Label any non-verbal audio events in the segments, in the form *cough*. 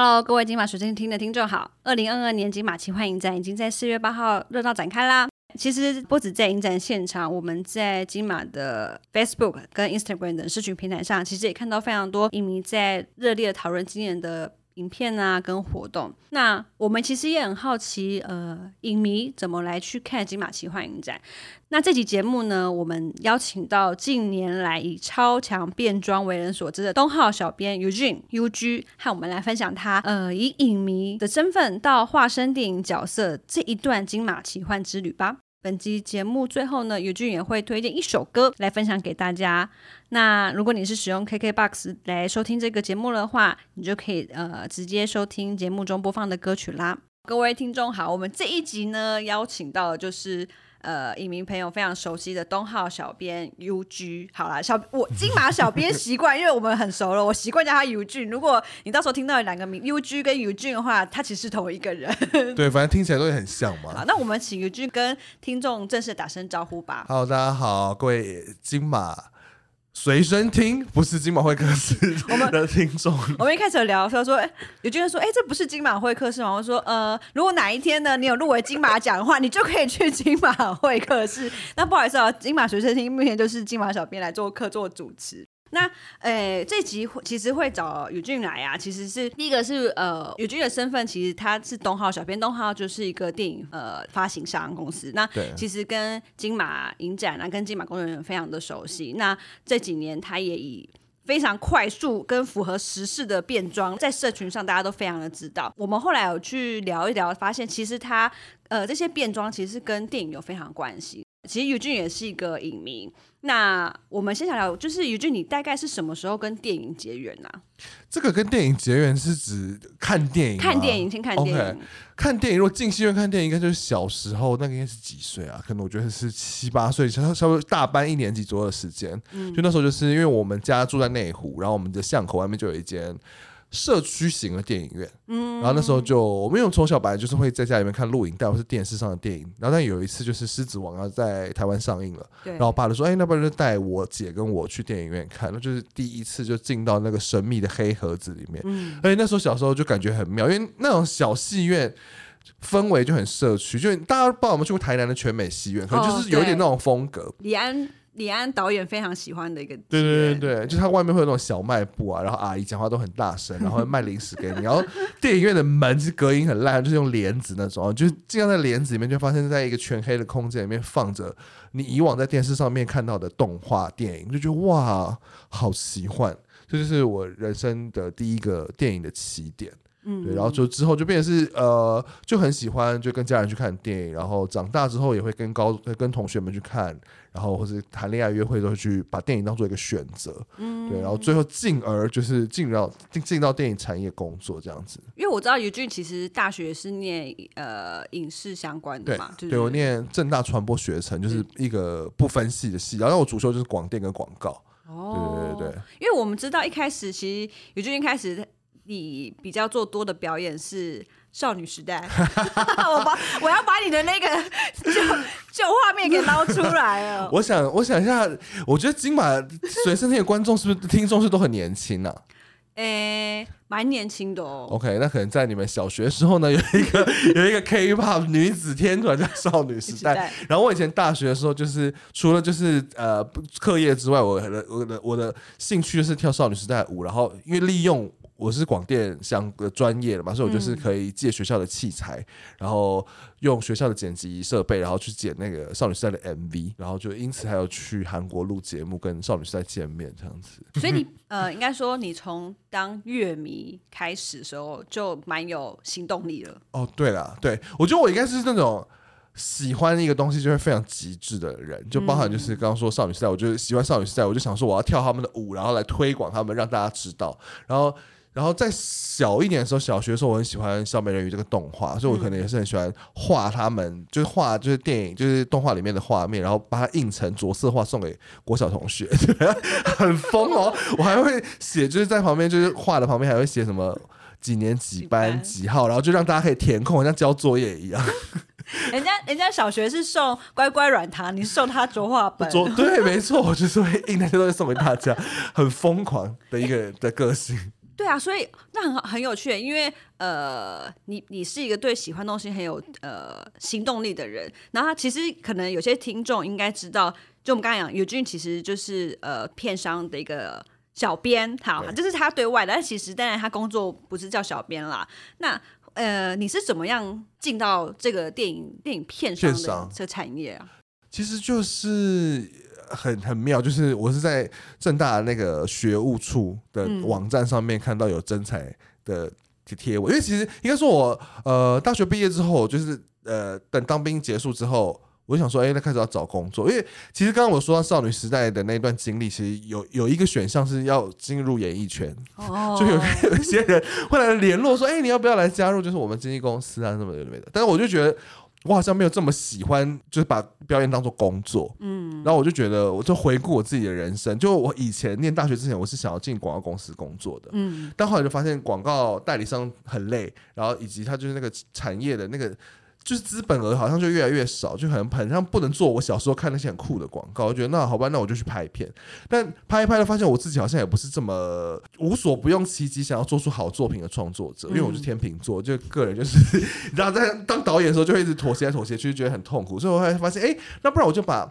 Hello，各位金马水晶厅的听众好！二零二二年金马奇幻影展已经在四月八号热闹展开啦。其实不止在影展现场，我们在金马的 Facebook 跟 Instagram 等社群平台上，其实也看到非常多影迷在热烈讨论今年的。影片啊，跟活动，那我们其实也很好奇，呃，影迷怎么来去看金马奇幻影展？那这集节目呢，我们邀请到近年来以超强变装为人所知的东浩小编 Eugene U G，和我们来分享他呃以影迷的身份到化身电影角色这一段金马奇幻之旅吧。本集节目最后呢，尤俊也会推荐一首歌来分享给大家。那如果你是使用 KKBOX 来收听这个节目的话，你就可以呃直接收听节目中播放的歌曲啦。各位听众好，我们这一集呢邀请到的就是。呃，影迷朋友非常熟悉的东浩小编 U G，好啦，小我金马小编习惯，因为我们很熟了，我习惯叫他 U G。如果你到时候听到两个名 U G 跟 U G 的话，他其实是同一个人。对，反正听起来都会很像嘛。好，那我们请 U G 跟听众正式打声招呼吧。好，大家好，各位金马。随身听不是金马会客室 *laughs* 我们的听众。我们一开始有聊说说，哎，有些人说，哎，这不是金马会客室吗？我说，呃，如果哪一天呢，你有入围金马奖的话，你就可以去金马会客室。那不好意思啊，金马随身听目前就是金马小编来做客做主持。那诶，这集其实会找宇俊来啊，其实是第一个是呃，宇俊的身份其实他是东浩小编，东浩就是一个电影呃发行商公司。那其实跟金马影展啊，跟金马工作人员非常的熟悉。那这几年他也以非常快速跟符合时事的变装，在社群上大家都非常的知道。我们后来有去聊一聊，发现其实他呃这些变装其实跟电影有非常关系。其实宇俊也是一个影迷。那我们先想聊，就是尤俊，你大概是什么时候跟电影结缘呢？这个跟电影结缘是指看电影，看电影，先看电影。看电影，如果进戏院看电影，应该就是小时候，那个应该是几岁啊？可能我觉得是七八岁，稍稍微大班一年级左右的时间。就那时候，就是因为我们家住在内湖，然后我们的巷口外面就有一间。社区型的电影院，嗯，然后那时候就我们因为从小本来就是会在家里面看录影带或是电视上的电影，然后但有一次就是《狮子王》要在台湾上映了，然后爸就说：“哎，那不然就带我姐跟我去电影院看。”那就是第一次就进到那个神秘的黑盒子里面，嗯，而且那时候小时候就感觉很妙，因为那种小戏院氛围就很社区，就大家不知道有没有去过台南的全美戏院，可能就是有一点那种风格。李安。李安导演非常喜欢的一个，对对对对，就他外面会有那种小卖部啊，然后阿姨讲话都很大声，然后卖零食给你，然后电影院的门是隔音很烂，就是用帘子那种，就是进到在帘子里面，就发现在一个全黑的空间里面放着你以往在电视上面看到的动画电影，就觉得哇，好奇幻，这就是我人生的第一个电影的起点。嗯，对，然后就之后就变成是呃，就很喜欢就跟家人去看电影，然后长大之后也会跟高跟同学们去看，然后或是谈恋爱约会都会去把电影当做一个选择，嗯，对，然后最后进而就是进到进进到电影产业工作这样子。因为我知道尤俊其实大学是念呃影视相关的嘛，对，我念正大传播学程，就是一个不分系的系，然后我主修就是广电跟广告。哦，对对对，因为我们知道一开始其实尤俊一开始。你比较做多的表演是少女时代，*laughs* 我把我要把你的那个 *laughs* 旧旧画面给捞出来了。*laughs* 我想，我想一下，我觉得金马随身听的观众是不是听众是都很年轻呢？诶，蛮年轻的哦。OK，那可能在你们小学时候呢，有一个有一个 K-pop 女子天团叫少女时代。然后我以前大学的时候，就是除了就是呃课业之外，我的我的我的兴趣就是跳少女时代舞。然后因为利用我是广电相的专业的嘛，所以我就是可以借学校的器材，然后用学校的剪辑设备，然后去剪那个少女时代的 MV，然后就因此还有去韩国录节目，跟少女时代见面这样子。所以你呃，应该说你从当乐迷开始的时候就蛮有行动力了。哦，对了，对我觉得我应该是那种喜欢一个东西就会非常极致的人，就包含就是刚刚说少女时代，我就喜欢少女时代，我就想说我要跳他们的舞，然后来推广他们，让大家知道，然后。然后在小一点的时候，小学的时候，我很喜欢《小美人鱼》这个动画，所以我可能也是很喜欢画他们，就是画就是电影就是动画里面的画面，然后把它印成着色画送给国小同学，*laughs* 很疯哦！我还会写，就是在旁边就是画的旁边还会写什么几年几班几号，然后就让大家可以填空，像交作业一样。人家人家小学是送乖乖软糖，你是送他着画本。*laughs* 对，没错，我就是会印那些东西送给大家，很疯狂的一个的个性。对啊，所以那很很有趣，因为呃，你你是一个对喜欢东西很有呃行动力的人，然后其实可能有些听众应该知道，就我们刚才讲，尤俊其实就是呃片商的一个小编，好，对这是他对外的，但其实当然他工作不是叫小编啦。那呃，你是怎么样进到这个电影电影片商的这个产业啊？其实就是很很妙，就是我是在正大那个学务处的网站上面看到有真彩的贴文，因为其实应该说我呃大学毕业之后，就是呃等当兵结束之后。我想说，哎、那开始要找工作，因为其实刚刚我说到少女时代的那段经历，其实有有一个选项是要进入演艺圈，就有 *laughs* 有一些人会来联络说，哎、你要不要来加入？就是我们经纪公司啊，什么的没的。但是我就觉得，我好像没有这么喜欢，就是把表演当做工作。嗯，然后我就觉得，我就回顾我自己的人生，就我以前念大学之前，我是想要进广告公司工作的。嗯，但后来就发现广告代理商很累，然后以及他就是那个产业的那个。就是资本额好像就越来越少，就很很像不能做我小时候看那些很酷的广告。我觉得那好吧，那我就去拍片。但拍一拍的，发现我自己好像也不是这么无所不用其极，想要做出好作品的创作者。因为我是天秤座，就个人就是，然后在当导演的时候就会一直妥协妥协去，觉得很痛苦。所以我后来发现，哎、那不然我就把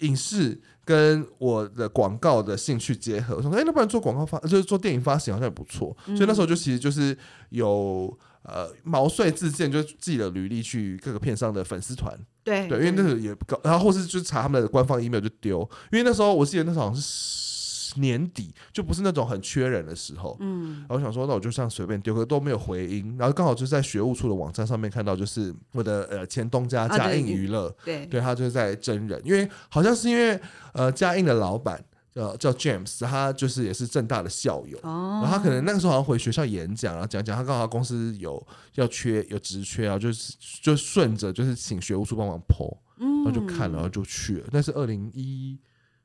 影视跟我的广告的兴趣结合。我说，哎、那不然做广告发，就是做电影发行好像也不错。所以那时候就其实就是有。呃，毛遂自荐，就自己的履历去各个片商的粉丝团，对对，因为那个也不高，然后或是就查他们的官方 email 就丢，因为那时候我记得那时候好像是年底，就不是那种很缺人的时候，嗯，然后我想说那我就这样随便丢，可是都没有回音，然后刚好就在学务处的网站上面看到，就是我的呃前东家啊嘉对映娱乐，对。对他就是在真人，因为好像是因为呃嘉映的老板。呃，叫 James，他就是也是正大的校友，哦。然后他可能那个时候好像回学校演讲，然后讲讲他刚好公司有要缺有职缺啊，就是就顺着就是请学务处帮忙 PO，然后就看了，然后就去了。那是二零一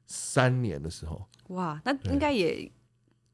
三年的时候，哇，那应该也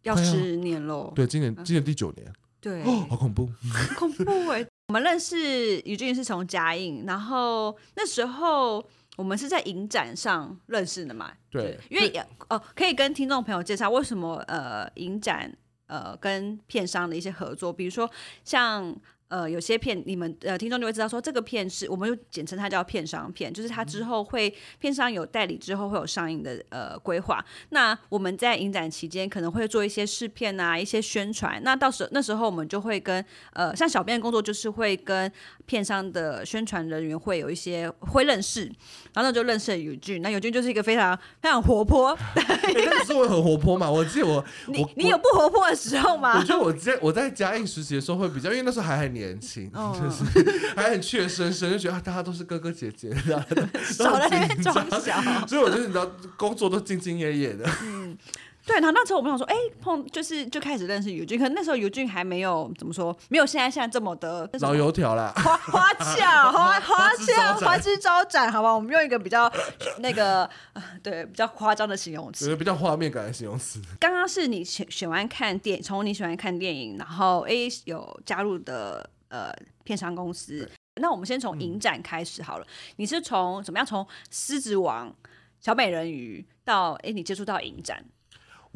要十年喽。对，今年今年第九年，对，哦，好恐怖。*laughs* 恐怖哎！我们认识于俊是从嘉应，然后那时候我们是在影展上认识的嘛。对因为哦，可以跟听众朋友介绍为什么呃影展呃跟片商的一些合作，比如说像。呃，有些片你们呃听众就会知道说，这个片是我们就简称它叫片商片，就是它之后会片商有代理之后会有上映的呃规划。那我们在影展期间可能会做一些试片啊，一些宣传。那到时候那时候我们就会跟呃像小编的工作就是会跟片商的宣传人员会有一些会认识，然后那就认识了友俊。那友俊就是一个非常非常活泼，欸 *laughs* 那个时候我很活泼嘛，我记得我你我你有不活泼的时候吗我？觉得我在我在嘉应实习的时候会比较，因为那时候还很年轻，哦就是 *laughs* 还很怯生生，就觉得啊大家都是哥哥姐姐，*laughs* 然后少在那装小。*laughs* 所以我觉得你知道工作都兢兢业业的。对，然后那时候我们想说，哎、碰就是就开始认识尤俊，可能那时候尤俊还没有怎么说，没有现在现在这么的老油条啦，花花俏，花花俏，花枝招展，好吧？我们用一个比较那个呃对比较夸张的形容词。有比较画面感的形容词。刚刚是你喜喜欢看电，从你喜欢看电影，然后 A 有加入的呃片商公司。那我们先从影展开始好了。你是从怎么样从狮子王、小美人鱼到哎你接触到影展？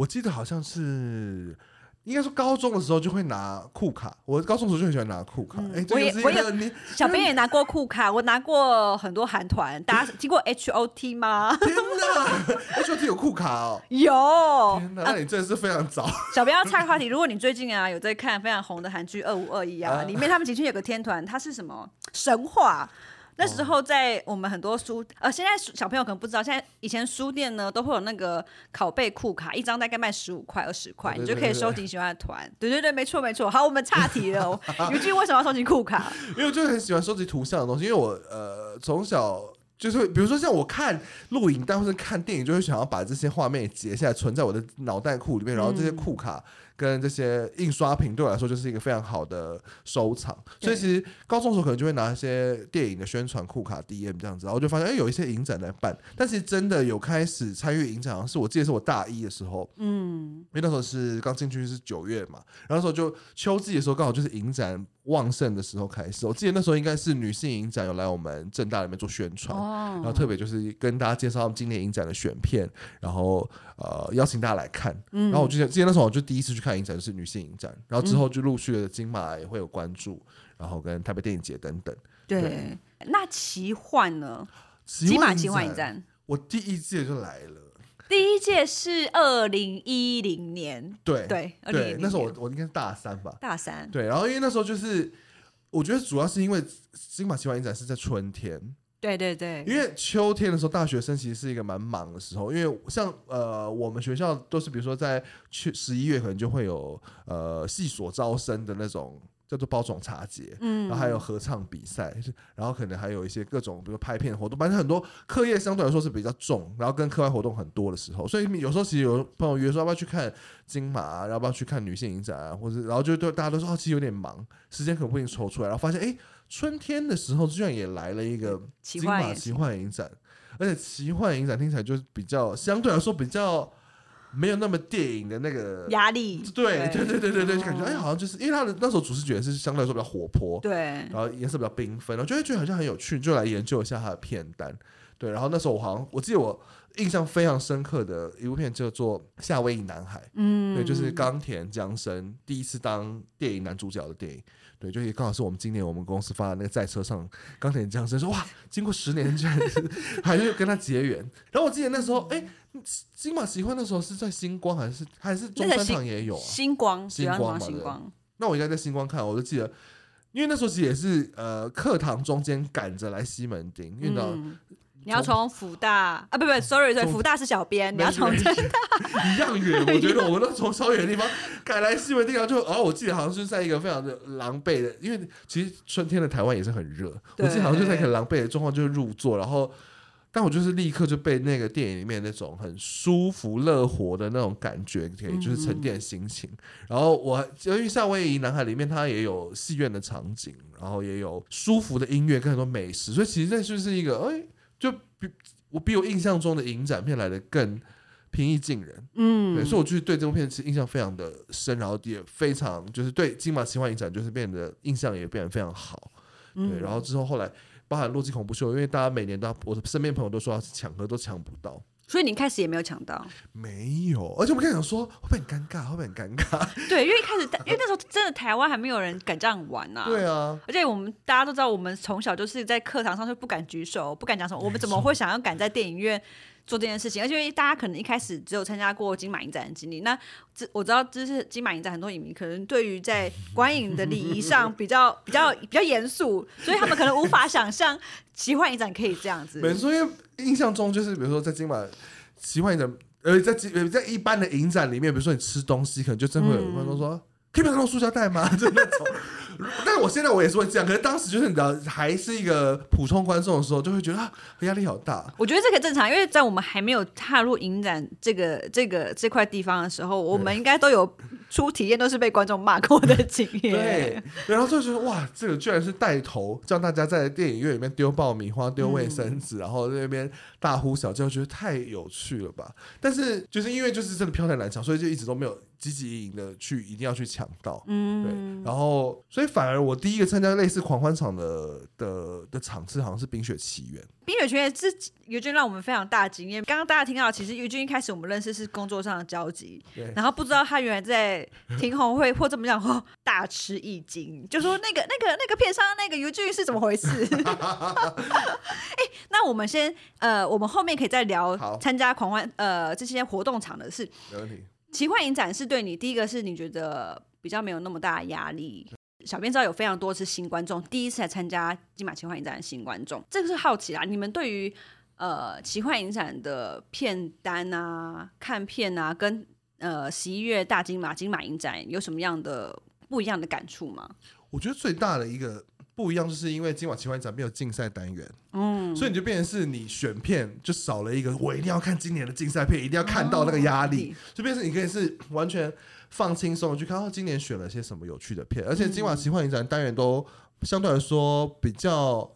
我记得好像是。应该说高中的时候就会拿酷卡，我高中的时候就很喜欢拿酷卡。哎、这我也我也你小编也拿过酷卡，我拿过很多韩团，大家听过 H O T 吗？*laughs* 天哪，H O T 有酷卡哦！*laughs* 有。天哪，那你真的是非常早。小编要岔话题，如果你最近啊有在看非常红的韩剧《二五二一》啊，啊里面他们其实有个天团，它是什么神话？那时候在我们很多书，呃，现在小朋友可能不知道，现在以前书店呢都会有那个拷贝库卡，一张大概卖十五块、二十块，你就可以收集 *laughs* 喜欢的团。对对对，没错没错。好，我们岔题了。*laughs* 尤俊为什么要收集库卡？因为我就很喜欢收集图像的东西，因为我呃从小就是，比如说像我看录影带或者看电影，就会想要把这些画面截下来，存在我的脑袋库里面，然后这些库卡跟这些印刷品对我来说就是一个非常好的收藏。所以其实高中的时候可能就会拿一些电影的宣传库卡 DM 这样子，然后就发现哎有一些影展在办，但其实真的有开始参与影展，好像是我记得是我大一的时候，嗯，因为那时候是刚进去是九月嘛，然后那时候就秋季的时候刚好就是影展旺盛的时候开始。我记得那时候应该是女性影展有来我们正大里面做宣传，然后哦，特别就是跟大家介绍他们今年影展的选片，然后呃邀请大家来看。然后我就记得那时候我就第一次去看看影展就是女性影展，然后之后就陆续的金马也会有关注，然后跟台北电影节等等。对，那奇幻呢？金马奇幻影展，我第一届就来了。第一届是二零一零年，对对对，那时候我我应该是大三吧，大三。对，然后因为那时候就是，我觉得主要是因为金马奇幻影展是在春天，对对对，因为秋天的时候，大学生其实是一个蛮忙的时候，因为像呃我们学校都是比如说在去十一月可能就会有呃系所招生的那种。叫做包种茶节，嗯，然后还有合唱比赛，然后可能还有一些各种，比如拍片活动，反正很多课业相对来说是比较重，然后跟课外活动很多的时候，所以有时候其实有朋友约说要不要去看金马，要不要去看女性影展啊，或者然后就对大家都说哦，其实有点忙，时间可能不一定抽出来，然后发现哎，春天的时候居然也来了一个金马奇幻影展，而且奇幻影展听起来就是比较相对来说比较。没有那么电影的那个压力，对对。对对对对，就感觉哎，好像就是因为他的那时候主视觉是相对来说比较活泼，对，然后颜色比较缤纷，然后就会觉得好像很有趣，就来研究一下他的片单，对，然后那时候我好像我记得我印象非常深刻的一部片叫做《夏威夷男孩》，嗯，对，就是冈田将生第一次当电影男主角的电影。对，就也刚好是我们今年我们公司发的那个在车上钢铁降生，说哇，经过十年居然是还是跟他结缘。然后我记得那时候，哎，金马奇幻那时候是在星光还是还是中山堂也有啊？星光，星光星光。那我应该在星光看，我就记得，因为那时候其实也是呃课堂中间赶着来西门町，因为。你要从福大啊，不不，sorry，对，福大是小编，你要从真大一样远。我觉得我们都从超远的地方赶来西门地方，就哦，我记得好像是在一个非常的狼狈的，因为其实春天的台湾也是很热。我记得好像就在一个狼狈的状况，就是入座，然后，但我就是立刻就被那个电影里面那种很舒服、乐活的那种感觉，可以就是沉淀心情。然后我因为夏威夷男孩里面它也有戏院的场景，然后也有舒服的音乐跟很多美食，所以其实那就是一个哎。就比我比我印象中的影展片来的更平易近人，嗯，对，所以我就是对这部片其实印象非常的深，然后也非常就是对金马奇幻影展就是变得印象也变得非常好，对，然后之后后来包含洛基恐怖秀，因为大家每年都要，我的身边朋友都说要抢，可都抢不到。所以你开始也没有抢到，没有，而且我们开始想说会不会很尴尬，会不会很尴尬？*laughs* 对，因为一开始，因为那时候真的台湾还没有人敢这样玩呐。对啊，而且我们大家都知道，我们从小就是在课堂上就不敢举手，不敢讲什么，我们怎么会想要敢在电影院？做这件事情，而且因为大家可能一开始只有参加过金马影展的经历，那这我知道，这是金马影展很多影迷可能对于在观影的礼仪上比较比较比较严肃，所以他们可能无法想象奇幻影展可以这样子。没错，因为印象中就是比如说在金马奇幻影展，呃，在在一般的影展里面，比如说你吃东西，可能就真会有观众说。可以把它用塑胶袋吗？*laughs* 就那种，但我现在我也是会这样，可是当时就是你知道，还是一个普通观众的时候，就会觉得啊，压力好大。我觉得这个正常，因为在我们还没有踏入影展这个这个这块地方的时候，我们应该都有初体验，都是被观众骂过的经验。对，然后就觉得哇，这个居然是带头叫大家在电影院里面丢爆米花、丢卫生纸，然后在那边大呼小叫，觉得太有趣了吧？但是就是因为就是真的票太难抢，所以就一直都没有。积极营的去一定要去抢到，嗯，对，然后所以反而我第一个参加类似狂欢场的的的场次好像是《冰雪奇缘》。《冰雪奇缘》是尤俊让我们非常大的经验。刚刚大家听到，其实尤俊一开始我们认识是工作上的交集，对，然后不知道他原来在听红会或这么讲，哦，大吃一惊，就说那个那个那个片商那个尤俊是怎么回事？*laughs* 哎，那我们先呃，我们后面可以再聊参加狂欢呃这些活动场的事，没问题。奇幻影展是对你第一个是你觉得比较没有那么大的压力。小编知道有非常多是新观众，第一次来参加金马奇幻影展的新观众，这个是好奇啊。你们对于呃奇幻影展的片单啊、看片啊，跟呃十一月大金马金马影展有什么样的不一样的感触吗？我觉得最大的一个。不一样，就是因为今晚奇幻影展没有竞赛单元，嗯，所以你就变成是你选片就少了一个，我一定要看今年的竞赛片，一定要看到那个压力，就变成你可以是完全放轻松去看哦今年选了些什么有趣的片，而且今晚奇幻影展单元都相对来说比较。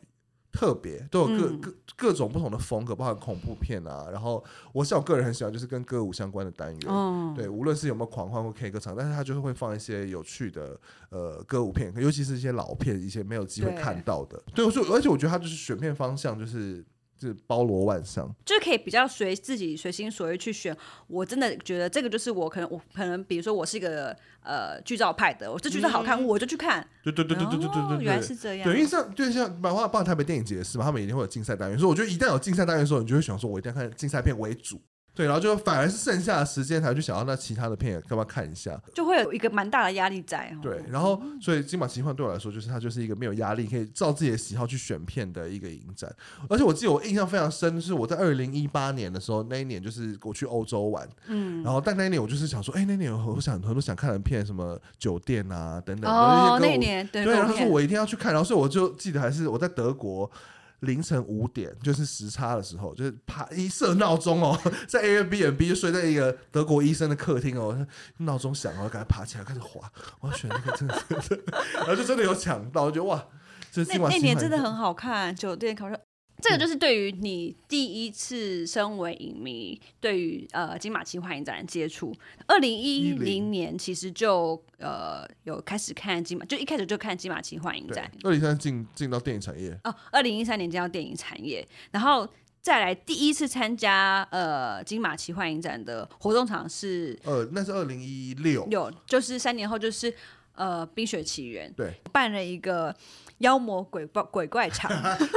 特别都有各各各种不同的风格，包含恐怖片啊。然后我像我个人很喜欢，就是跟歌舞相关的单元。对，无论是有没有狂欢或 K 歌场，但是他就是会放一些有趣的呃歌舞片，尤其是一些老片，一些没有机会看到的。对，我说，而且我觉得他就是选片方向就是就是包罗万象。就是可以比较随自己随心所欲去选。我真的觉得这个就是我可能我可能比如说我是一个呃剧照派的，我这剧照好看、我就去看。对对对对对对对对哦原来。是这样。对，因为像就像百花棒台北电影节是嘛，他们一定会有竞赛单元，所以我觉得一旦有竞赛单元的时候，你就会想说，我一定要看竞赛片为主。对，然后就反而是剩下的时间才去想要那其他的片也干嘛看一下。就会有一个蛮大的压力在。哦对，然后所以金马奇幻对我来说，就是它就是一个没有压力，可以照自己的喜好去选片的一个影展。而且我记得我印象非常深，是我在二零一八年的时候，那一年就是我去欧洲玩，嗯，然后但那一年我就是想说，哎、那年有我想很多想看的片，什么酒店啊等等，哦，那一年对对，然后说我一定要去看，然后所以我就记得还是我在德国。凌晨五点，就是时差的时候，就是啪一设闹钟哦，在 Airbnb 就睡在一个德国医生的客厅哦，闹钟响，然后赶快爬起来开始滑，我要选那个真的是，*laughs* 然后就真的有抢到，我觉得哇，那那年真的很好看，酒店考试。这个就是对于你第一次身为影迷，对于呃金马奇幻影展的接触。二零一零。年其实就呃有开始看金马，就一开始就看金马奇幻影展。，二零一三进进到电影产业，哦，二零一三年进到电影产业，然后再来第一次参加呃金马奇幻影展的活动场是呃，那是二零一六，有，就是三年后就是呃《冰雪奇缘》对，办了一个妖魔鬼怪 *laughs* 鬼怪场。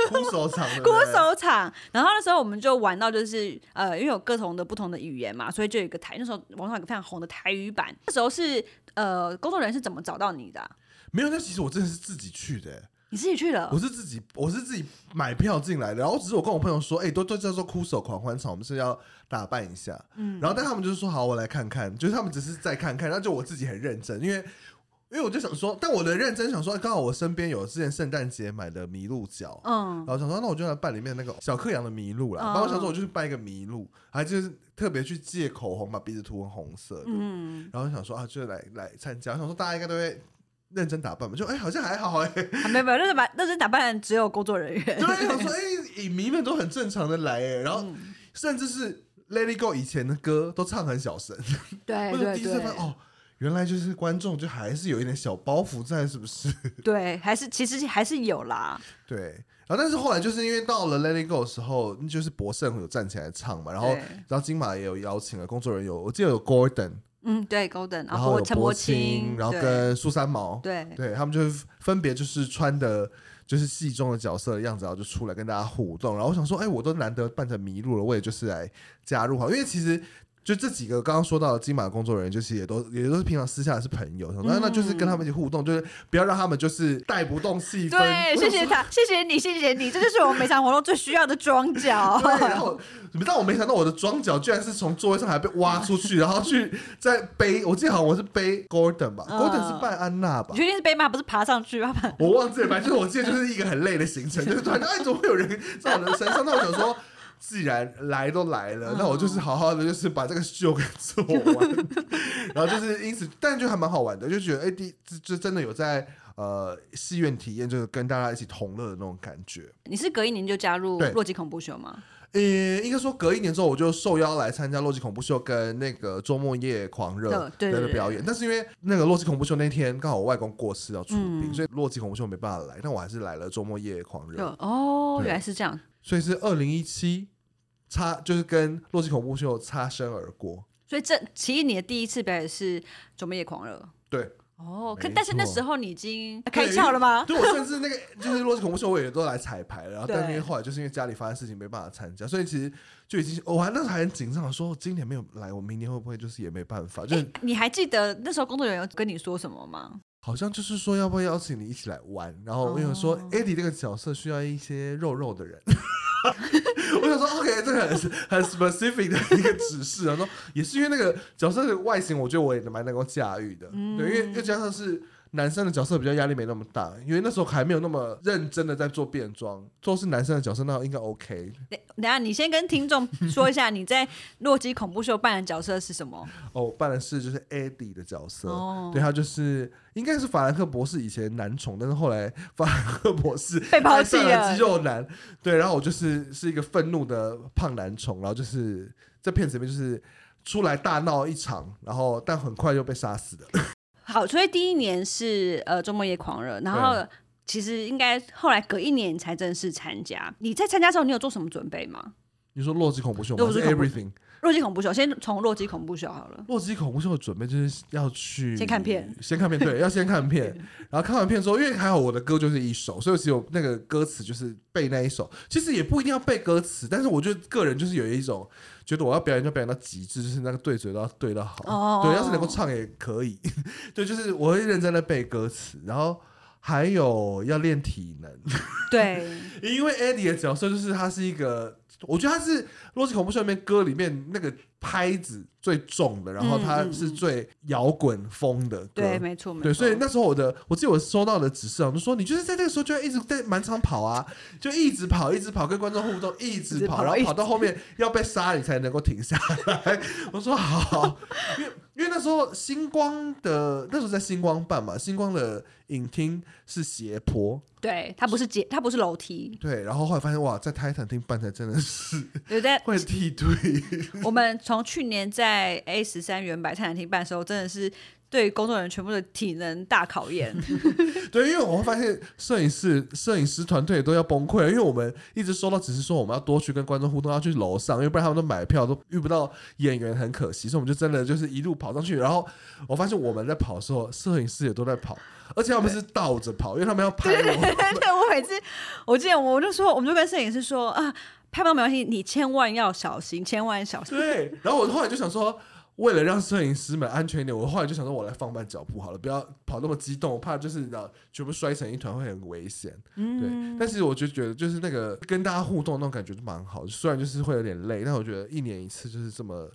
哭手场的，鼓手场，然后那时候我们就玩到就是呃，因为有各种的不同的语言嘛，所以就有一个台，那时候网上有一个非常红的台语版。那时候是呃，工作人员是怎么找到你的啊、没有，那其实我真的是自己去的、欸你自己去了我？是自己，我是自己买票进来的，然后只是我跟我朋友说，哎、都都叫做哭手狂欢场，我们是要打扮一下，嗯，然后但他们就是说好，我来看看，就是他们只是在看看，然后就我自己很认真，因为因为我就想说，但我的认真想说，刚好我身边有之前圣诞节买的麋鹿角，嗯然，后想说，那我就来办里面那个小克洋的麋鹿啦。嗯然后我想说，我就是办一个麋鹿，还就是特别去借口红把鼻子涂成红色的。嗯，然后想说啊，就来来参加。我想说大家应该都会认真打扮嘛，就哎、好像还好哎、*laughs* 啊、没有没有，认真把认真打扮的只有工作人员。*laughs* 对，想说哎，影迷们都很正常的来哎、然后嗯甚至是 Let It Go 以前的歌都唱很小声，对对 *laughs* 我就第一次对发现哦。原来就是观众就还是有一点小包袱在，是不是？*laughs* 对，还是其实还是有啦。*laughs* 对，然后但是后来就是因为到了 Let It Go 的时候，就是博胜有站起来唱嘛，然后然后金马也有邀请了工作人员有，我记得有 Gordon，嗯，对，Golden，然后陈柏柏青，然后跟苏三毛，对对他们就是分别就是穿的就是戏中的角色的样子，然后就出来跟大家互动。然后我想说，哎，我都难得扮成麋鹿了，我也就是来加入哈，因为其实。就这几个刚刚说到的金马工作人员，就是也都也都是平常私下是朋友，想说、嗯那就是跟他们一起互动，就是不要让他们就是带不动气氛。对，谢谢他，谢谢你，谢谢你，这就是我们每场活动最需要的装 *laughs* 脚。对，然后但我没想到我的装脚居然是从座位上还被挖出去，然后去在背。我记得好像我是背 Gordon 吧、嗯 g o r d o n 是拜安娜吧你，确定是背吗？不是爬上去吗？我忘记了，反正就是我记得就是一个很累的行程，就是突然间哎，怎么会有人在我的身上？那我想说。既然来都来了，那我就是好好的，就是把这个秀给做完，*laughs* 然后就是因此，但就还蛮好玩的，就觉得哎，第这这真的有在呃戏院体验，就是跟大家一起同乐的那种感觉。你是隔一年就加入洛基恐怖秀吗？呃，应该说隔一年之后，我就受邀来参加《洛基恐怖秀》跟那个《周末夜狂热》的表演。但是因为那个《洛基恐怖秀》那天刚好我外公过世要出殡，嗯所以《洛基恐怖秀》没办法来，但我还是来了《周末夜狂热》。哦，原来是这样。所以是二零一七擦，就是跟《洛基恐怖秀》擦身而过。所以这其实你的第一次表演是《周末夜狂热》对，哦，可但是那时候你已经开窍了吗？对我甚至那个就是《洛基恐怖秀》，我也都来彩排了，然后但是因为后来就是因为家里发生事情没办法参加，所以其实就已经我还那时候还很紧张，说今年没有来，我明年会不会就是也没办法？就是你还记得那时候工作人员有跟你说什么吗？好像就是说要不要邀请你一起来玩，然后我想说哦，Eddie 这个角色需要一些肉肉的人。*laughs* 我想说，OK，这个很很 specific 的一个指示，然后说也是因为那个角色的外形，我觉得我也蛮能够驾驭的，嗯对，因为又加上是男生的角色比较压力没那么大，因为那时候还没有那么认真的在做变装，做是男生的角色，那应该 OK。等等下，你先跟听众说一下你在洛基恐怖秀扮的角色是什么？哦，我扮的是就是 Eddie 的角色，哦对他就是应该是法兰克博士以前男宠，但是后来法兰克博士 *laughs* 被抛弃了肌肉男，对，然后我就是是一个愤怒的胖男宠，然后就是在片子里面就是出来大闹一场，然后但很快就被杀死的。好，所以第一年是呃周末夜狂热，然后其实应该后来隔一年才正式参加。你在参加之后，你有做什么准备吗？你说洛基恐怖秀吗？是洛基恐怖 everything？洛基恐怖秀，先从洛基恐怖秀好了。洛基恐怖秀的准备就是要去先看片，先看片，对，要先看片，然后看完片之后，因为还好我的歌就是一首，所以只有那个歌词就是背那一首。其实也不一定要背歌词，但是我觉得个人就是有一种觉得我要表演就表演到极致，就是那个对嘴都要对到好。哦对，要是能够唱也可以。*laughs* 对，就是我会认真的背歌词，然后还有要练体能，对，*laughs* 因为 Eddie 的角色就是他是一个，我觉得他是《洛基恐怖秀》里面歌里面那个拍子最重的，然后他是最摇滚风的歌。对，没错，没错。对，所以那时候我的，我记得我收到的指示啊，就说你就是在那个时候就要一直在满场跑啊，就一直跑，一直跑，跟观众互动，一直跑，一直跑然后跑到后面要被杀你才能够停下来。*laughs* 我说好，因为因为那时候星光的那时候在星光办嘛，星光的影厅是斜坡，对，它不是阶，它不是楼梯，对，然后后来发现哇，在泰坦厅办才真的是对不对？会踢腿，*laughs* 我们从去年在 A 十三原百泰坦厅办的时候，真的是对工作人员全部的体能大考验。*laughs* 对，因为我会发现摄影师、摄影师团队都要崩溃了，因为我们一直收到只是说我们要多去跟观众互动，要去楼上，因为不然他们都买票都遇不到演员，很可惜，所以我们就真的就是一路跑上去。然后我发现我们在跑的时候，摄影师也都在跑，而且他们是倒着跑，因为他们要拍我。对我每次，我记得我就说，我们就跟摄影师说啊，拍不到没关系，你千万要小心，千万小心。对，然后我后来就想说。为了让摄影师们安全一点，我后来就想说，我来放慢脚步好了，不要跑那么激动，我怕就是你知道全部摔成一团会很危险。嗯对，但是我就觉得就是那个跟大家互动那种感觉就蛮好，虽然就是会有点累，但我觉得一年一次就是这么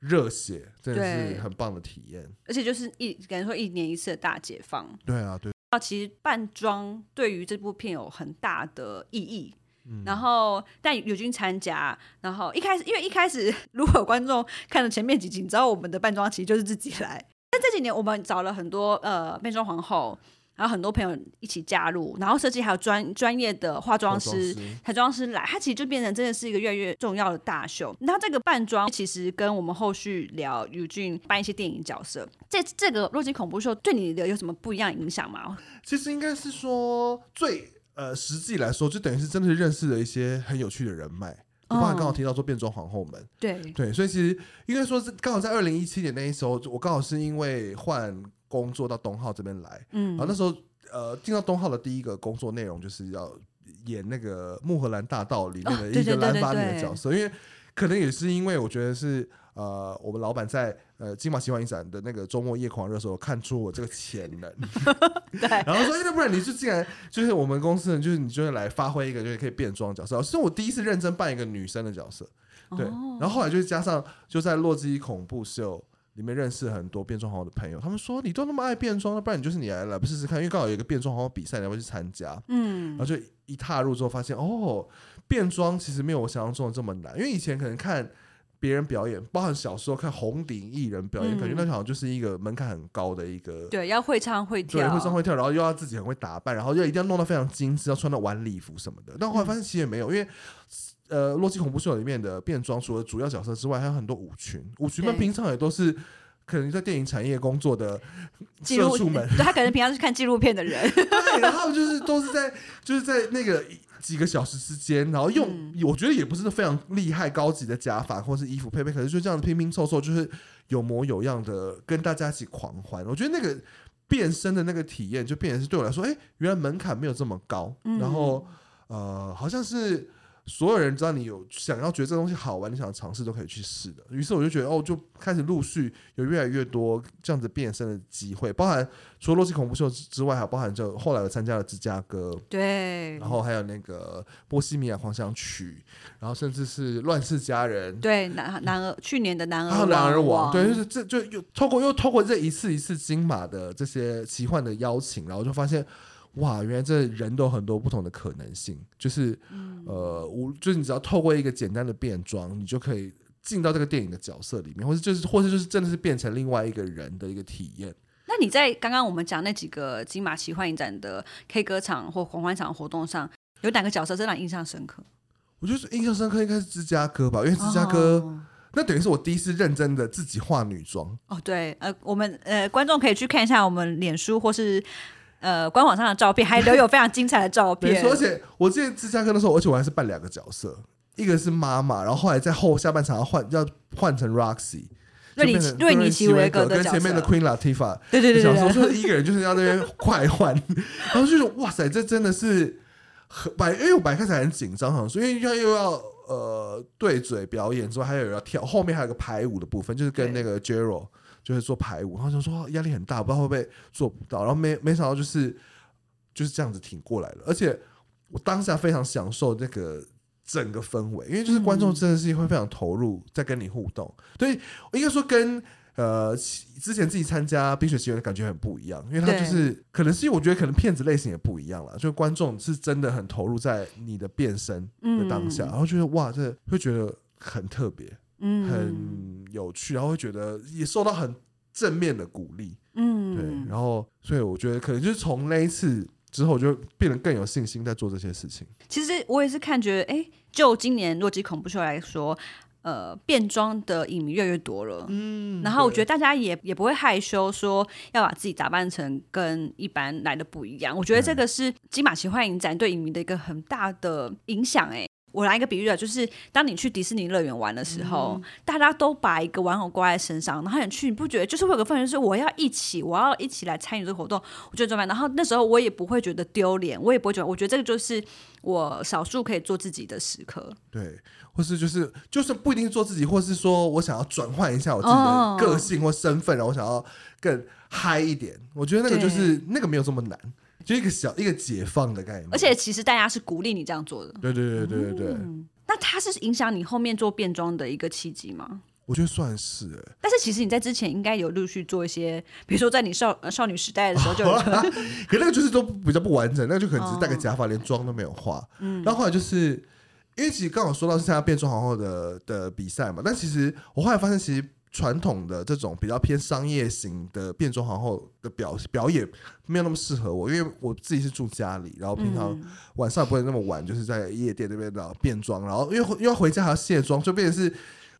热血，真的是很棒的体验。而且就是一感觉说一年一次的大解放。对啊，对，啊，其实扮装对于这部片有很大的意义。嗯然后，但友军参加，然后一开始，因为一开始如果有观众看了前面几集，你知道我们的扮装其实就是自己来。但这几年我们找了很多呃变装皇后，然后很多朋友一起加入，然后设计还有专专业的化妆师化妆师、彩妆师来，它其实就变成真的是一个越来越重要的大秀。那这个扮装其实跟我们后续聊友俊扮一些电影角色，这这个《洛基恐怖秀》对你的有什么不一样的影响吗？其实应该是说最呃实际来说，就等于是真的是认识了一些很有趣的人脉。我刚才刚好提到说变装皇后们，对，对，所以其实应该说是刚好在二零一七年那一时候，我刚好是因为换工作到东浩这边来，嗯。然后那时候呃进到东浩的第一个工作内容就是要演那个穆荷兰大道里面的一个蓝发女的对。角色，因为可能也是因为我觉得是呃我们老板在呃金马奇幻影展的那个周末夜狂热的时候看出我这个潜能，*laughs* *laughs* 对，然后说，哎、那不然你就竟然就是我们公司人，就是你就会来发挥一个就是可以变装角色，是我第一次认真扮一个女生的角色，对。哦然后后来就是加上就在洛基恐怖秀里面认识很多变装皇后的朋友，他们说你都那么爱变装，那不然你就是你来来不试试看，因为刚好有一个变装皇后比赛，你要不要去参加？嗯然后就一踏入之后发现，哦，变装其实没有我想象中的这么难，因为以前可能看。别人表演，包含小时候看红顶艺人表演，嗯。感觉那好像就是一个门槛很高的一个对，要会唱会对，跳，会唱会跳，然后又要自己很会打扮，然后又一定要弄得非常精致，要穿到晚礼服什么的。但后来发现其实也没有，因为呃，《洛基恐怖秀》里面的变装，除了主要角色之外，还有很多舞裙，舞裙们平常也都是可能在电影产业工作的记录社畜们，对他可能平常是看纪录片的人，*laughs* 对，然后就是都是在就是在那个几个小时之间，然后用、嗯我觉得也不是非常厉害高级的假发或是衣服配备，可是就这样拼拼凑凑，就是有模有样的跟大家一起狂欢。我觉得那个变身的那个体验，就变成是对我来说，哎、原来门槛没有这么高，嗯然后呃，好像是。所有人知道你有想要觉得这东西好玩，你想尝试都可以去试的。于是我就觉得，哦，就开始陆续有越来越多这样子变身的机会，包含除了《洛基恐怖秀》之之外，还包含就后来我参加了芝加哥，对然后还有那个波西米亚狂想曲，然后甚至是乱世佳人，对男男儿去年的男儿还有男儿王，王，对，就是这就又透过又透过这一次一次金马的这些奇幻的邀请，然后就发现。哇，原来这人都有很多不同的可能性，就是、呃，无就是你只要透过一个简单的变装，你就可以进到这个电影的角色里面，或者就是或者就是真的是变成另外一个人的一个体验。那你在刚刚我们讲那几个金马奇幻影展的 K 歌场或狂欢场活动上，有哪个角色真的让你印象深刻？我觉得印象深刻应该是芝加哥吧，因为芝加哥、哦那等于是我第一次认真的自己化女装。哦，对，呃，我们呃观众可以去看一下我们脸书或是呃官网上的照片，*laughs* 还留有非常精彩的照片。没错，而且我记得芝加哥的时候，而且我还是扮两个角色，一个是妈妈，然后后来在后下半场要换要换成 Roxy。瑞尼瑞尼奇维格跟前面的 Queen Latifah，*laughs* 对对对小时候就是一个人就是要那边快换，*laughs* 然后就是哇塞，这真的是很白，因为我白开始很紧张，想说因为又又要呃对嘴表演之外，还有要跳，后面还有个排舞的部分，就是跟那个 Jero 就是做排舞，然后就说压力很大，不知道会不会做不到，然后没没想到就是就是这样子挺过来了，而且我当下非常享受那个。整个氛围，因为就是观众真的是会非常投入，在跟你互动。所以，应该说跟呃之前自己参加《冰雪奇缘》的感觉很不一样，因为他就是可能是因为我觉得可能片子类型也不一样了，就观众是真的很投入在你的变身的当下，然后觉得哇，这会觉得很特别，嗯，很有趣，然后会觉得也受到很正面的鼓励，嗯，对，然后所以我觉得可能就是从那一次。之后就变得更有信心在做这些事情。其实我也是看觉得，哎，就今年《洛基恐怖秀》来说，呃，变装的影迷越来越多了。嗯，然后我觉得大家也也不会害羞，说要把自己打扮成跟一般来的不一样。我觉得这个是金马奇幻影展对影迷的一个很大的影响。哎。我来一个比喻啊，就是当你去迪士尼乐园玩的时候，大家都把一个玩偶挂在身上，然后你去，你不觉得就是会有个氛围，是我要一起，我要一起来参与这个活动，我觉得怎么样？然后那时候我也不会觉得丢脸，我也不会觉得，我觉得这个就是我少数可以做自己的时刻。对，或是就是就是不一定做自己，或是说我想要转换一下我自己的个性或身份，然后我想要更嗨一点。我觉得那个就是那个没有这么难。就一个小一个解放的概念，而且其实大家是鼓励你这样做的。对对对对对对。那它是影响你后面做变装的一个契机吗？我觉得算是哎。但是其实你在之前应该有陆续做一些，比如说在你少少女时代的时候就。*laughs* *laughs* 可那个就是都比较不完整，那就可能只是戴个假发，连妆都没有化。嗯。然后后来就是因为其实刚好说到是参加变装皇后的的比赛嘛，但其实我后来发现其实。传统的这种比较偏商业型的变装皇后的表表演没有那么适合我，因为我自己是住家里，然后平常晚上也不会那么晚，就是在夜店那边的变装，然后因为因为回家还要卸妆，就变成是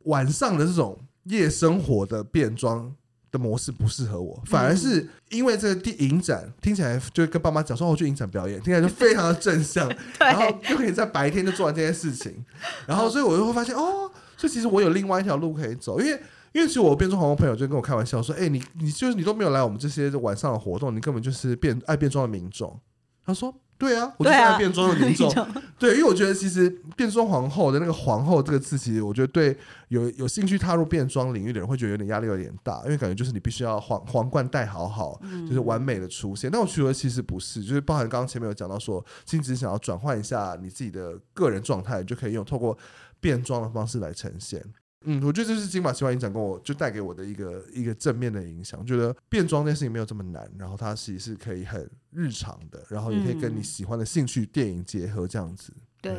晚上的这种夜生活的变装的模式不适合我，反而是因为这个电影展听起来就跟爸妈讲说我去影展表演，听起来就非常的正向，*laughs* 然后就可以在白天就做完这件事情，然后所以我就会发现哦，所以其实我有另外一条路可以走，因为。因为其实我变装皇后朋友就跟我开玩笑说：“哎，你你就是你都没有来我们这些晚上的活动，你根本就是变爱变装的民众。”他说：“对啊，我就是爱变装的 *laughs* 民众。对，因为我觉得其实变装皇后的那个皇后这个字，其实我觉得对有有兴趣踏入变装领域的人会觉得有点压力有点大，因为感觉就是你必须要皇皇冠戴好好，就是完美的出现。但我觉得其实不是，就是包含刚刚前面有讲到说，其实想要转换一下你自己的个人状态，就可以用透过变装的方式来呈现。”嗯，我觉得这是金马奇幻影展跟我就带给我的一个一个正面的影响，觉得变装这件事情没有这么难，然后它其实是可以很日常的，然后也可以跟你喜欢的兴趣电影结合这样子。对，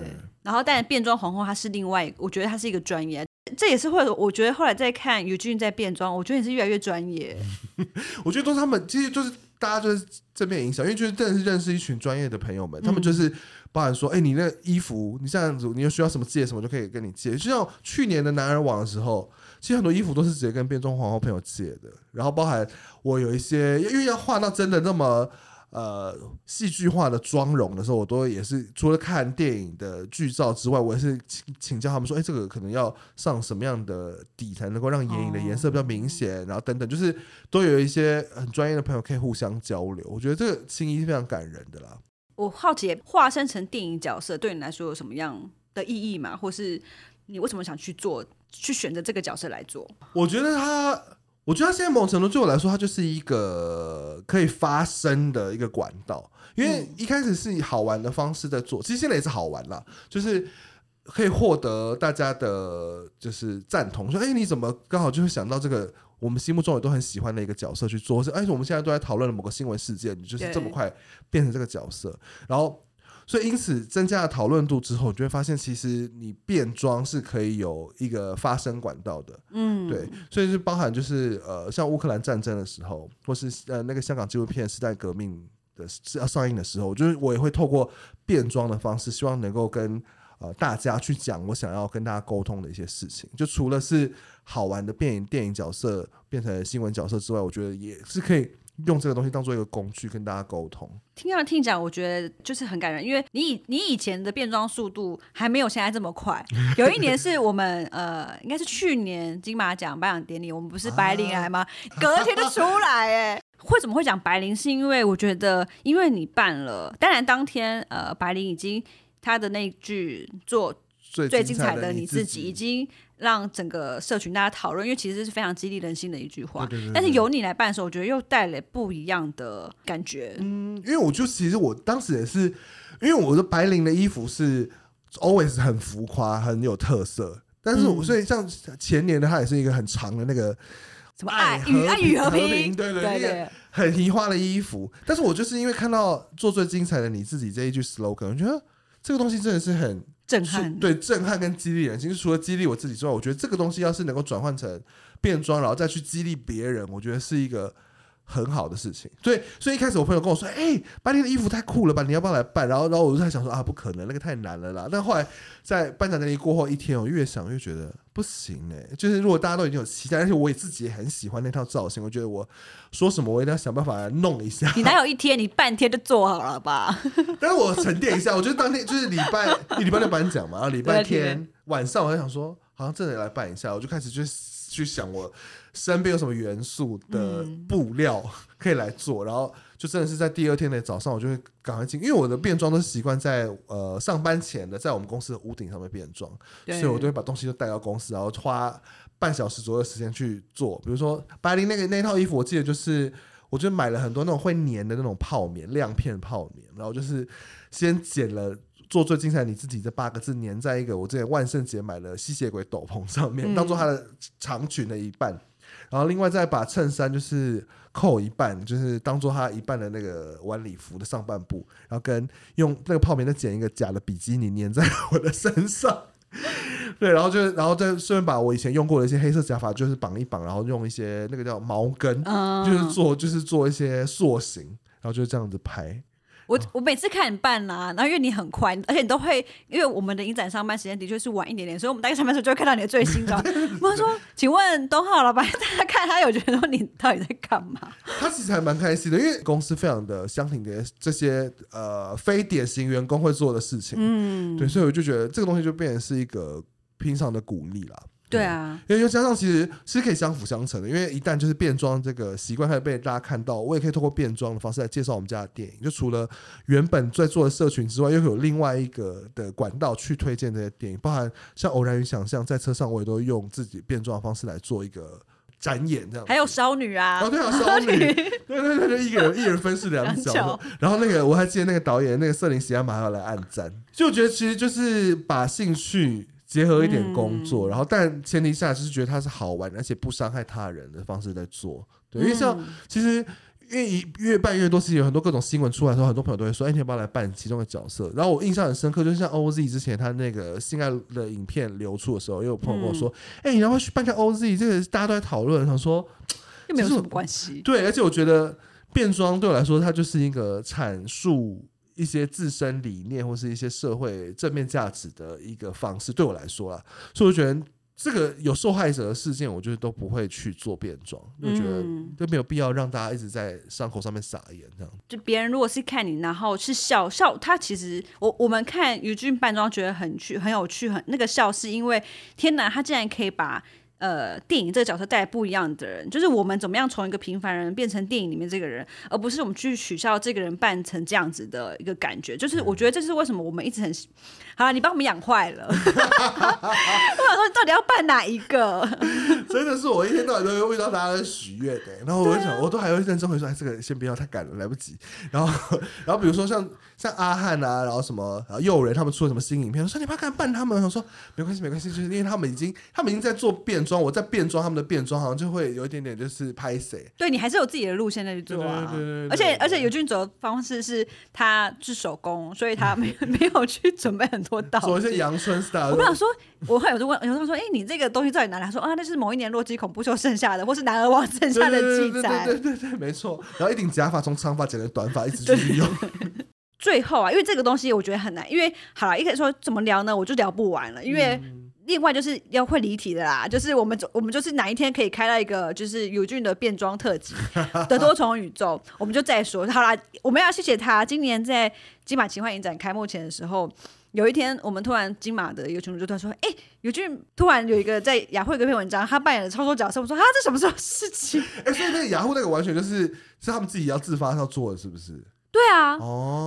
然后但变装皇后它是另外，我觉得它是一个专业，这也是会，我觉得后来再看尤俊在变装，我觉得你是越来越专业。*laughs* 我觉得都是他们，其实就是大家就是正面影响，因为就是真的是认识一群专业的朋友们，他们就是。包含说，哎，你那衣服，你这样子，你又需要什么借什么，就可以跟你借。就像去年的男人网的时候，其实很多衣服都是直接跟变装皇后朋友借的。然后包含我有一些，因为要画到真的那么呃戏剧化的妆容的时候，我都也是除了看电影的剧照之外，我也是请请教他们说，哎，这个可能要上什么样的底才能够让眼影的颜色比较明显，然后等等，就是都有一些很专业的朋友可以互相交流。我觉得这个心意是非常感人的啦。我好奇，化身成电影角色对你来说有什么样的意义吗？或是你为什么想去做、去选择这个角色来做？我觉得他，我觉得他现在某种程度对我来说，他就是一个可以发声的一个管道。因为一开始是以好玩的方式在做，其实现在也是好玩啦，就是可以获得大家的，就是赞同。说，哎，你怎么刚好就会想到这个？我们心目中也都很喜欢的一个角色去做，是哎，我们现在都在讨论某个新闻事件，你就是这么快变成这个角色，然后所以因此增加了讨论度之后，你就会发现其实你变装是可以有一个发声管道的，嗯，对，所以是包含就是呃，像乌克兰战争的时候，或是呃那个香港纪录片时代革命的要上映的时候，就是我也会透过变装的方式，希望能够跟。呃，大家去讲我想要跟大家沟通的一些事情，就除了是好玩的电影电影角色变成新闻角色之外，我觉得也是可以用这个东西当做一个工具跟大家沟通。听到听讲，我觉得就是很感人，因为你以你以前的变装速度还没有现在这么快。*laughs* 有一年是我们呃，应该是去年金马奖颁奖典礼，我们不是白领来吗？隔天就出来哎。为什么会讲白灵？是因为我觉得，因为你办了，当然当天呃，白灵已经他的那句做最精彩的你自己，已经让整个社群大家讨论，因为其实是非常激励人心的一句话。但是由你来办的时候，我觉得又带来不一样的感觉。嗯，因为我就其实我当时也是，因为我的白领的衣服是 always 很浮夸、很有特色，但是我所以像前年的它也是一个很长的那个。什么爱与爱与和平？*laughs* 对对对，很奇花的衣服。但是我就是因为看到做最精彩的你自己这一句 slogan，我觉得这个东西真的是很震撼，对震撼跟激励人心。除了激励我自己之外，我觉得这个东西要是能够转换成变装，然后再去激励别人，我觉得是一个。很好的事情，所以所以一开始我朋友跟我说：“哎，白天的衣服太酷了吧，你要不要来办？”然后然后我就在想说：“啊，不可能，那个太难了啦。”但后来在颁奖典礼过后一天，我越想越觉得不行哎，就是如果大家都已经有期待，而且我也自己也很喜欢那套造型，我觉得我说什么我一定要想办法来弄一下。你哪有一天？你半天就做好了吧？*laughs* 但是我沉淀一下，我觉得当天就是礼拜礼拜六颁奖嘛，然后礼拜天晚上我就想说，好像真的来办一下，我就开始就去想我。身边有什么元素的布料 *laughs* 可以来做，然后就真的是在第二天的早上，我就会赶快进，因为我的变装都是习惯在呃上班前的，在我们公司的屋顶上面变装，所以我都会把东西都带到公司，然后花半小时左右的时间去做。比如说白灵那个那套衣服，我记得就是我就买了很多那种会粘的那种泡棉亮片泡棉，然后就是先剪了做最精彩你自己这八个字粘在一个我之前万圣节买的吸血鬼斗篷上面，当做它的长裙的一半。然后另外再把衬衫就是扣一半，就是当做他一半的那个晚礼服的上半部，然后跟用那个泡棉再剪一个假的比基尼粘在我的身上，*laughs* 对，然后就然后再顺便把我以前用过的一些黑色假发就是绑一绑，然后用一些那个叫毛根，就是做就是做一些塑形，然后就这样子拍。我我每次看你办啦，然后因为你很快，而且你都会，因为我们的影展上班时间的确是晚一点点，所以我们大概上班时候就会看到你的最新照。*laughs* 我说，请问东浩老板，大家看他有觉得说你到底在干嘛？他其实还蛮开心的，因为公司非常的相挺的这些呃非典型员工会做的事情，嗯，对，所以我就觉得这个东西就变成是一个平常的鼓励了。对啊，因为又加上其实是可以相辅相成的，因为一旦就是变装这个习惯开始被大家看到，我也可以通过变装的方式来介绍我们家的电影。就除了原本在做的社群之外，又有另外一个的管道去推荐这些电影，包含像《偶然与想象》在车上，我也都用自己变装的方式来做一个展演，这样。还有少女啊，哦对啊，少女，对 *laughs* 对对，就一个人一人分饰两角。然后那个我还记得那个导演那个瑟琳·喜亚马还要来暗赞，就我觉得其实就是把兴趣。结合一点工作，然后但前提下就是觉得它是好玩，而且不伤害他人的方式在做。对，因为像其实因为越办越多，其实有很多各种新闻出来的时候，很多朋友都会说：“哎，你要不要来扮其中的角色？”然后我印象很深刻，就是像 OZ 之前他那个性爱的影片流出的时候，也有朋友跟我说：“哎，你要不要去扮下 OZ？” 这个大家都在讨论，想说又没有什么关系。对，而且我觉得变装对我来说，它就是一个阐述。一些自身理念或是一些社会正面价值的一个方式，对我来说啊，所以我觉得这个有受害者的事件，我觉得都不会去做变装，就觉得都没有必要让大家一直在伤口上面撒盐这样。就别人如果是看你，然后是笑笑，他其实我我们看于俊扮装觉得很趣、很有趣，很那个笑是因为天哪，他竟然可以把。呃，电影这个角色带来不一样的人，就是我们怎么样从一个平凡人变成电影里面这个人，而不是我们去取笑这个人扮成这样子的一个感觉。就是我觉得这是为什么我们一直很好了，你把我们养坏了。*laughs* 我想说，你到底要扮哪一个？*laughs* 真的是我一天到晚都会遇到大家的许愿的，然后我就想，我都还会认真会说，哎，这个先不要太赶了，来不及。然后，然后比如说像像阿汉啊，然后什么然后诱人他们出了什么新影片，说你不要看扮他们，我说没关系没关系，就是因为他们已经他们已经在做变。装我在变装，他们的变装好像就会有一点点就是拍谁？对你还是有自己的路线在去做啊。对对对。而且而且尤俊哲方式是他是手工，所以他 *laughs* 没没有去准备很多道具。做一些阳春 style。我想说，我会有就问，有人说，哎，你这个东西到底哪来？说啊，那是某一年洛基恐怖秀剩下的，或是男儿王剩下的记载。对对对对，没错。然后一顶假发从长发剪成短发，一直去用。最后啊，因为这个东西我觉得很难，因为好了，一开始说怎么聊呢，我就聊不完了，因为。另外就是要会离题的啦，就是我们我们就是哪一天可以开到一个就是友俊的变装特辑的多重宇宙，*laughs* 我们就再说。好啦，我们要谢谢他，今年在金马奇幻影展开幕前的时候。有一天，我们突然金马的一个群主就突然说：“哎，有俊突然有一个在雅虎一篇文章，他扮演了操作角色。”我说：“啊，这什么时候事情？”哎，所以那个雅虎那个完全就是是他们自己要自发要做的，是不是？对啊，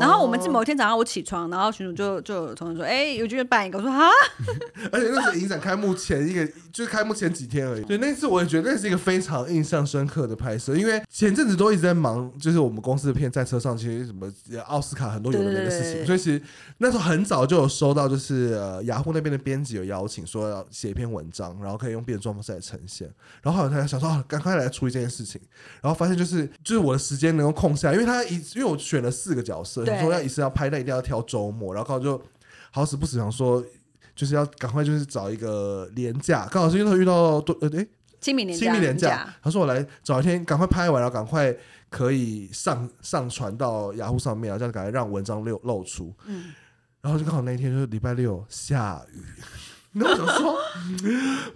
然后我们是某一天早上我起床，然后群主就就有同学说，哎，有军扮一个，我说啊，*laughs* 而且那是影展开幕前一个，就是开幕前几天而已。对，那次我也觉得那是一个非常印象深刻的拍摄，因为前阵子都一直在忙，就是我们公司的片在车上，其实什么奥斯卡很多有的没的事情，所以其实那时候很早就有收到，就是呃雅虎那边的编辑有邀请说要写一篇文章，然后可以用变装方式来呈现。然后后来他想说，哦，赶快来处理这件事情，然后发现就是就是我的时间能够空下，因为他一因为我选。了四个角色，说要一次要拍，那一定要挑周末，然后刚好就好死不死想说，就是要赶快就是找一个年假，刚好是因为遇到多呃哎清明年清明年假，他说我来找一天赶快拍完，然后赶快可以上上传到雅虎上面然后，这样赶快让文章露露出。嗯，然后就刚好那一天就是礼拜六下雨，*laughs* 那我想说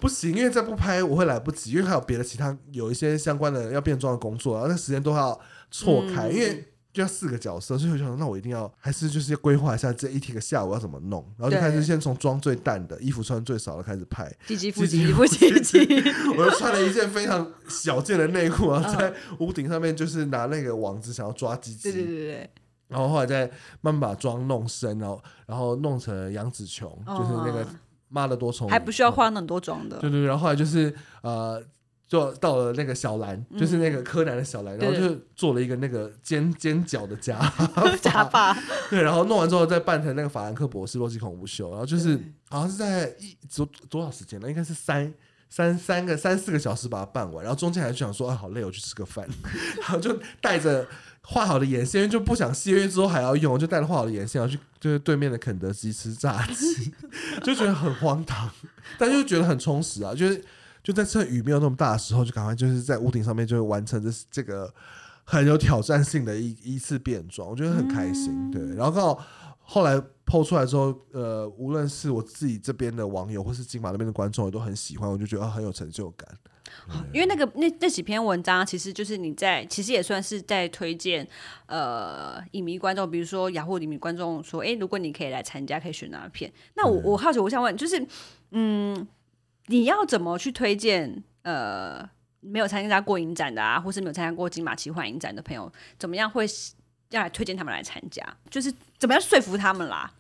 不行，因为再不拍我会来不及，因为还有别的其他有一些相关的要变装的工作，然后那时间都要错开，因为。就要四个角色，所以我想，那我一定要还是就是要规划一下这一天个下午要怎么弄，然后就开始先从妆最淡的衣服穿最少的开始拍，积极积极不积极，我就穿了一件非常小件的内裤，然后在屋顶上面就是拿那个网子想要抓鸡鸡，对对对对，然后后来再慢慢把妆弄深，然后然后弄成杨紫琼，就是那个妈的多重，还不需要化那么多妆的，对对对，然后后来就是呃。就到了那个小兰，就是那个柯南的小兰，然后就做了一个那个尖尖角的假假发，*laughs* 对，然后弄完之后再扮成那个法兰克博士洛基恐怖秀，然后就是好像是在一多多少时间呢？应该是三三三个三四个小时把它办完，然后中间还是想说啊好累，我去吃个饭，*laughs* 然后就带着画好的眼线，因为就不想卸，因为之后还要用，就带着画好的眼线然后去就是对面的肯德基吃炸鸡，*laughs* 就觉得很荒唐，但就觉得很充实啊，就是。就在趁雨没有那么大的时候，就赶快就是在屋顶上面就会完成这这个很有挑战性的一一次变装，我觉得很开心。对，然后刚好后来剖出来之后，呃，无论是我自己这边的网友，或是金马那边的观众，也都很喜欢，我就觉得很有成就感。因为那个那那几篇文章，其实就是你在其实也算是在推荐呃影迷观众，比如说雅虎影迷观众说，哎，如果你可以来参加，可以选哪片？那我我好奇，我想问，就是嗯。你要怎么去推荐？呃，没有参加过影展的啊，或是没有参加过金马奇幻影展的朋友，怎么样会要来推荐他们来参加？就是怎么样说服他们啦？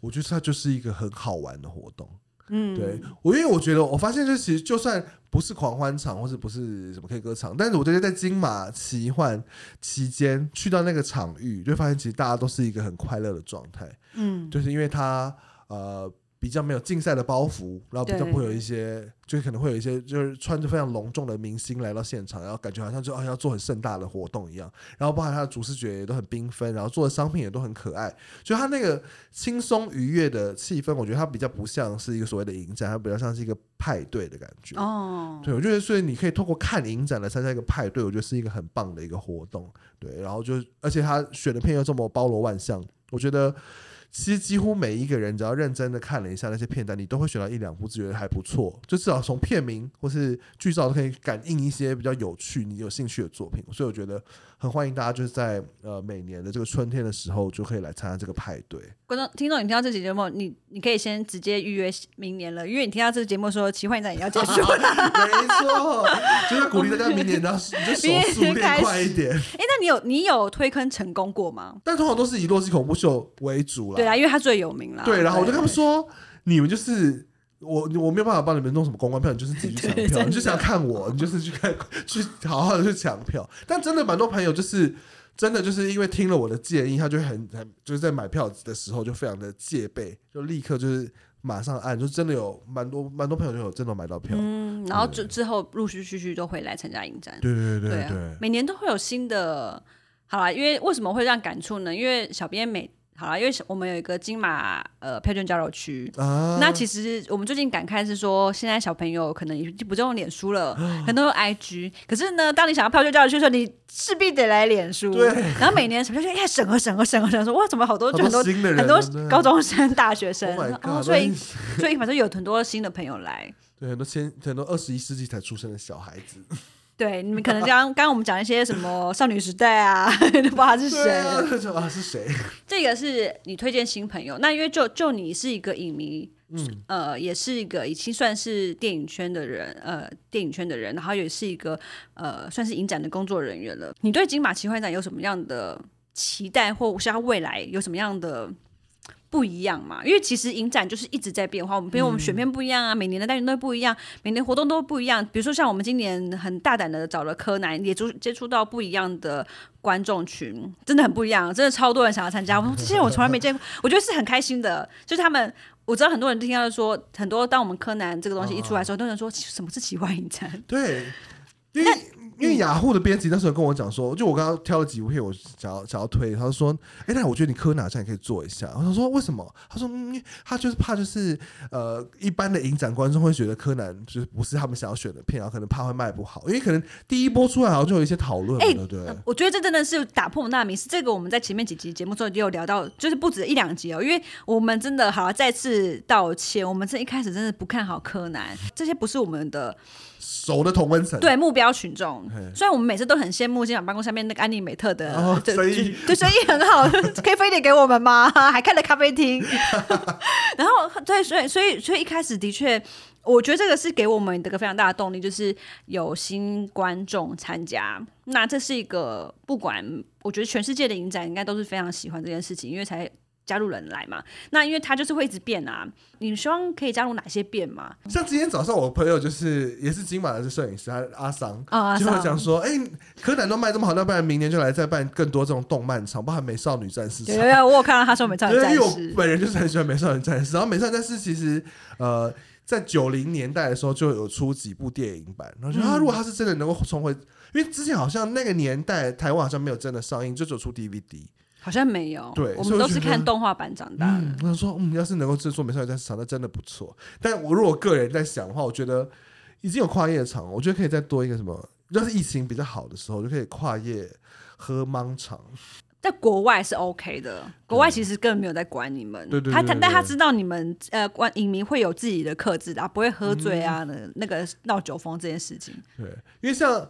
我觉得它就是一个很好玩的活动。嗯，对我，因为我觉得我发现，就其实就算不是狂欢场，或者不是什么 K 歌场，但是我觉得在金马奇幻期间去到那个场域，就发现其实大家都是一个很快乐的状态。嗯，就是因为他呃。比较没有竞赛的包袱，然后比较不会有一些，就可能会有一些，就是穿着非常隆重的明星来到现场，然后感觉好像就啊要做很盛大的活动一样。然后包含他的主视觉也都很缤纷，然后做的商品也都很可爱。就他那个轻松愉悦的气氛，我觉得它比较不像是一个所谓的影展，它比较像是一个派对的感觉。哦，对，我觉得所以你可以透过看影展来参加一个派对，我觉得是一个很棒的一个活动。对，然后就而且他选的片又这么包罗万象，我觉得。其实几乎每一个人，只要认真的看了一下那些片段，你都会选到一两部，觉得还不错。就至少从片名或是剧照都可以感应一些比较有趣、你有兴趣的作品。所以我觉得。很欢迎大家，就是在呃每年的这个春天的时候，就可以来参加这个派对。观众、听众，你听到这期节目，你你可以先直接预约明年了，因为你听到这个节目说奇幻展也要结束了。*laughs* 没错，就是鼓励大家明年要就手速练快一点。*laughs* 哎，那你有你有推坑成功过吗？但通常都是以洛基恐怖秀为主了。对啊，因为他最有名了。对，然后我就跟他们说，你们就是。我我没有办法帮你们弄什么公关票，你就是自己去抢 *laughs* 票。你就想看我，你就是去看，*laughs* 去好好的去抢票。但真的蛮多朋友就是真的就是因为听了我的建议，他就很很就是在买票的时候就非常的戒备，就立刻就是马上按，就真的有蛮多蛮多朋友就有真的买到票。嗯，然后之之后陆续续续都会来参加影展。对对对对，每年都会有新的。好了，因为为什么会这样感触呢？因为小编每好了，因为我们有一个金马呃票券交流区。啊，那其实我们最近感慨是说，现在小朋友可能已经不用脸书了，很多用 IG。可是呢，当你想要票券交流区的时候，你势必得来脸书。对然后每年什么就哎审核审核审核审核，说哇怎么好多就很多新的人，很多高中生、大学生，Oh 然！后所以所以反正有很多新的朋友来。*laughs* 对很多千很多二十一世纪才出生的小孩子，对，你们可能刚刚刚我们讲一些什么少女时代啊，*laughs* 都不知道他是谁。对啊，啊是谁？这个是你推荐新朋友，那因为就就你是一个影迷，嗯，呃，也是一个已经算是电影圈的人，呃，电影圈的人，然后也是一个呃，算是影展的工作人员了。你对金马奇幻展有什么样的期待，或是它未来有什么样的？不一样嘛，因为其实影展就是一直在变化，我们比如我们选片不一样啊，每年的单元都不一样，每年活动都不一样。比如说像我们今年很大胆的找了柯南，也接接触到不一样的观众群，真的很不一样，真的超多人想要参加。我说这些我从来没见过，*laughs* 我觉得是很开心的，就是他们。我知道很多人听到说，很多当我们柯南这个东西一出来的时候，都有人说什么是奇幻影展？对，因为因为雅虎的编辑那时候跟我讲说，就我刚刚挑了几部片，我想要想要推，他就说，哎，那我觉得你柯南好像也可以做一下。我想说为什么？他说，嗯，他就是怕就是呃，一般的影展观众会觉得柯南就是不是他们想要选的片，然后可能怕会卖不好，因为可能第一波出来好像就有一些讨论，哎对不对？我觉得这真的是打破我们大迷思。这个我们在前面几集节目中也有聊到，就是不止一两集哦。因为我们真的好再次道歉，我们这一开始真的不看好柯南，这些不是我们的熟的同温层，对目标群众嘿。虽然我们每次都很羡慕今晚办公下面那个安妮美特的，哦对生意对生意很好，*laughs* 可以分一点给我们吗？还开了咖啡厅。*laughs* 然后对，所以所以所以一开始的确。我觉得这个是给我们的一个非常大的动力，就是有新观众参加。那这是一个不管，我觉得全世界的影展应该都是非常喜欢这件事情，因为才加入人来嘛。那因为他就是会一直变啊。你希望可以加入哪些变吗？像今天早上我朋友就是也是金马的摄影师，他阿桑。就会桑讲说，哎、柯南都卖这么好，那不然明年就来再办更多这种动漫场，包含美少女战士场有。有有，我有看到他说美少女战士因为我士，本人就是很喜欢美少女战士，然后美少女战士其实呃，在九零年代的时候就有出几部电影版，然后就嗯他、如果他是真的能够重回，因为之前好像那个年代台湾好像没有真的上映，就只有出 DVD。好像没有。对我们都是看动画版长大的。嗯，我想说，嗯，要是能够制作美少女战士场，那真的不错。但我如果个人在想的话，我觉得已经有跨夜场，我觉得可以再多一个什么，要是疫情比较好的时候，就可以跨夜喝芒场。在国外是 OK 的，国外其实根本没有在管你们。对对对他他但他知道你们呃，观影迷会有自己的克制的、啊，不会喝醉啊，那、那个闹酒疯这件事情。对，因为像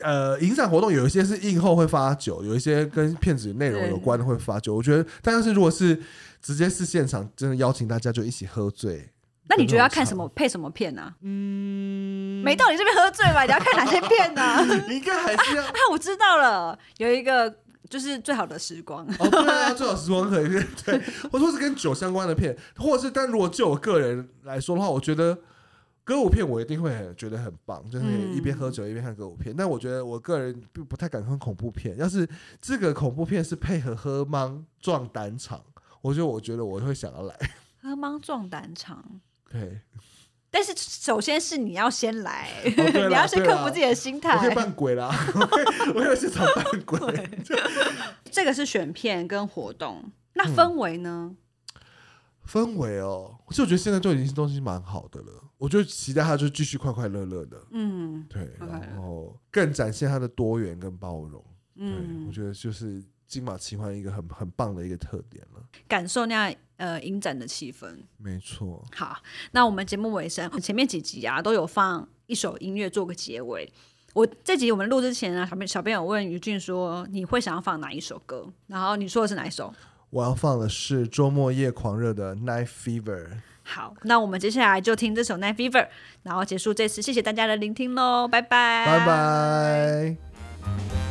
呃影展活动有一些是映后会发酒，有一些跟片子内容有关的会发酒。我觉得，但是如果是直接是现场，真的邀请大家就一起喝醉，那你觉得要看什么配什么片呢、嗯，没到你这边喝醉吧？你要看哪些片呢、*laughs* 应该还是要。*laughs* 啊，我知道了，有一个就是最好的时光。哦，对啊，最好时光可以对，或者说是跟酒相关的片，或者是，但如果就我个人来说的话，我觉得歌舞片我一定会很觉得很棒，就是嗯一边喝酒一边看歌舞片。但我觉得我个人并不太敢看恐怖片，要是这个恐怖片是配合喝芒撞胆场，我觉得我觉得我会想要来。喝芒撞胆场。*laughs* 对，但是首先是你要先来，哦 *laughs* 你要先克服自己的心我可以态。扮鬼啦，*laughs* 我可以我可以在现场扮鬼。这个是选片跟活动，嗯那氛围呢？氛围哦，其实我觉得现在就已经东西蛮好的了，我就期待他就继续快快乐乐的。嗯对，然后更展现他的多元跟包容。嗯，我嗯，觉得就是金马奇幻一个很很棒的一个特点了。感受那样呃影展的气氛。没错，好，那我们节目尾声，前面几集啊都有放一首音乐做个结尾。我这集我们录之前啊，小编小编有问于俊说你会想要放哪一首歌，然后你说的是哪一首？我要放的是周末夜狂热的《Night Fever》。好，那我们接下来就听这首《Night Fever》，然后结束这次，谢谢大家的聆听喽，拜拜，拜拜。